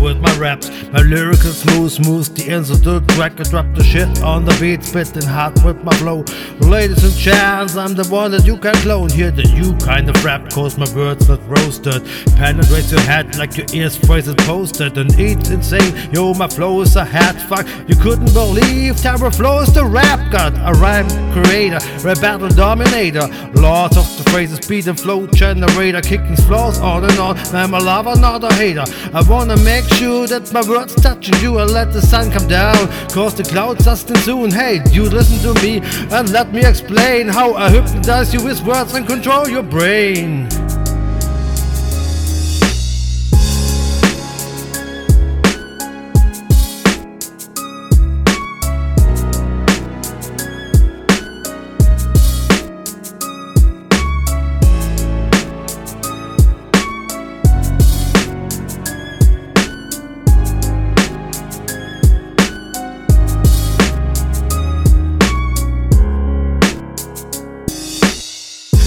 With my raps. My lyrical smooth, smooth, the ends of the track. I drop the shit on the beat, spitting hard with my flow. Ladies and gents, I'm the one that you can clone. Hear the you kind of rap, cause my words not roasted. Penetrates your head like your ears phrases posted. And it's insane, yo, my flow is a hat fuck. You couldn't believe Terror Flow is the rap god, a rhyme creator, rap battle dominator. Lots of the phrases, beat and flow generator, kicking flaws on and on. I'm a lover, not a hater. I wanna make sure that my words touching you and let the sun come down. Cause the clouds are still soon. Hey, you listen to me and let me explain how I hypnotize you with words and control your brain.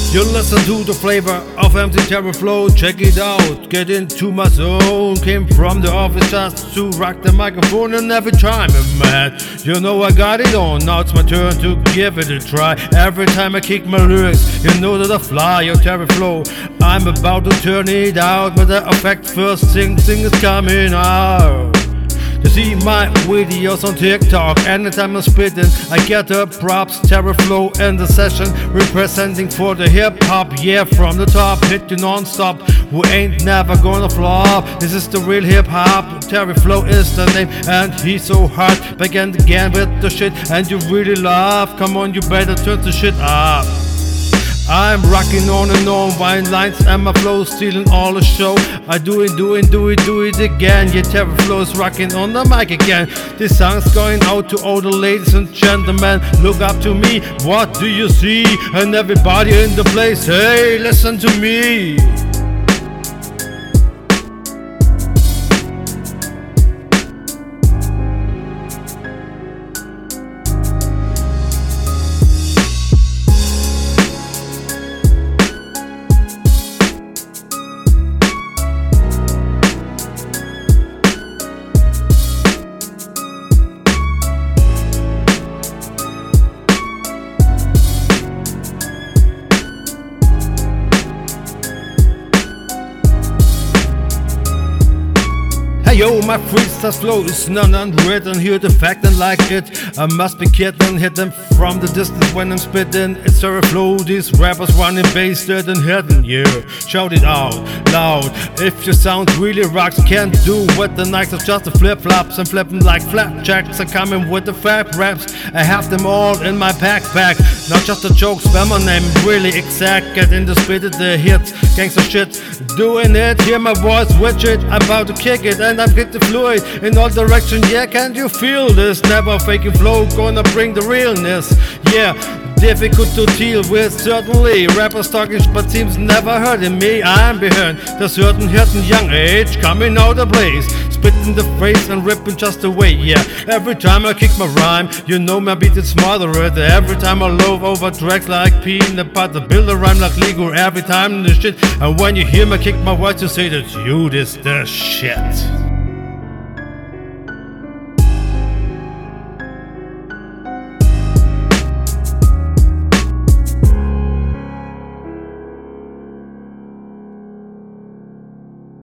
You listen to the flavor of MC Terror Flow, check it out, get into my zone. Came from the office just to rock the microphone, and every time I'm mad, you know I got it on. Now it's my turn to give it a try. Every time I kick my lyrics, you know that I fly your Terror Flow. I'm about to turn it out, but the effect first thing, thing is coming out. See my videos on TikTok. Anytime I'm spitting, I get the props. Terror Flow in the session, representing for the hip hop. Yeah, from the top, hit you non stop. We ain't never gonna flop. This is the real hip hop. Terror Flow is the name, and he's so hard. Back and again with the shit, and you really love. Come on, you better turn the shit up. I'm rocking on and on, wine lines and my flow stealing all the show. I do it, do it, do it, do it again. Yeah, Terror Flow's rocking on the mic again. This song's going out to all the ladies and gentlemen. Look up to me, what do you see? And everybody in the place, hey, listen to me. Yo, my freestyle flow is none unwritten. Hear the fact and like it. I must be kidding. Hit them from the distance when I'm spitting. It's a flow. These rappers running bass and hidden. Yeah, shout it out loud. If your sound really rocks, can't do with the nights of just the flip flops and flipping like flapjacks. I'm coming with the fat raps. I have them all in my backpack. Not just a joke, spell my name really exact. Get in the spit it, the hits, gangster shit. Doing it, hear my voice, switch it. I'm about to kick it and I'm getting fluid in all directions. Yeah, can't you feel this? Never faking flow, gonna bring the realness. Yeah, difficult to deal with, certainly. Rappers talking, but seems never hurting me. I'm behind the certain hidden young age coming out of place. Spitting the phrase and ripping just away, yeah. Every time I kick my rhyme, you know my beat is moderate. Every time I loaf over tracks like peanut butter, build a rhyme like Lego. Every time the shit, and when you hear me kick my words, you say that you this the shit.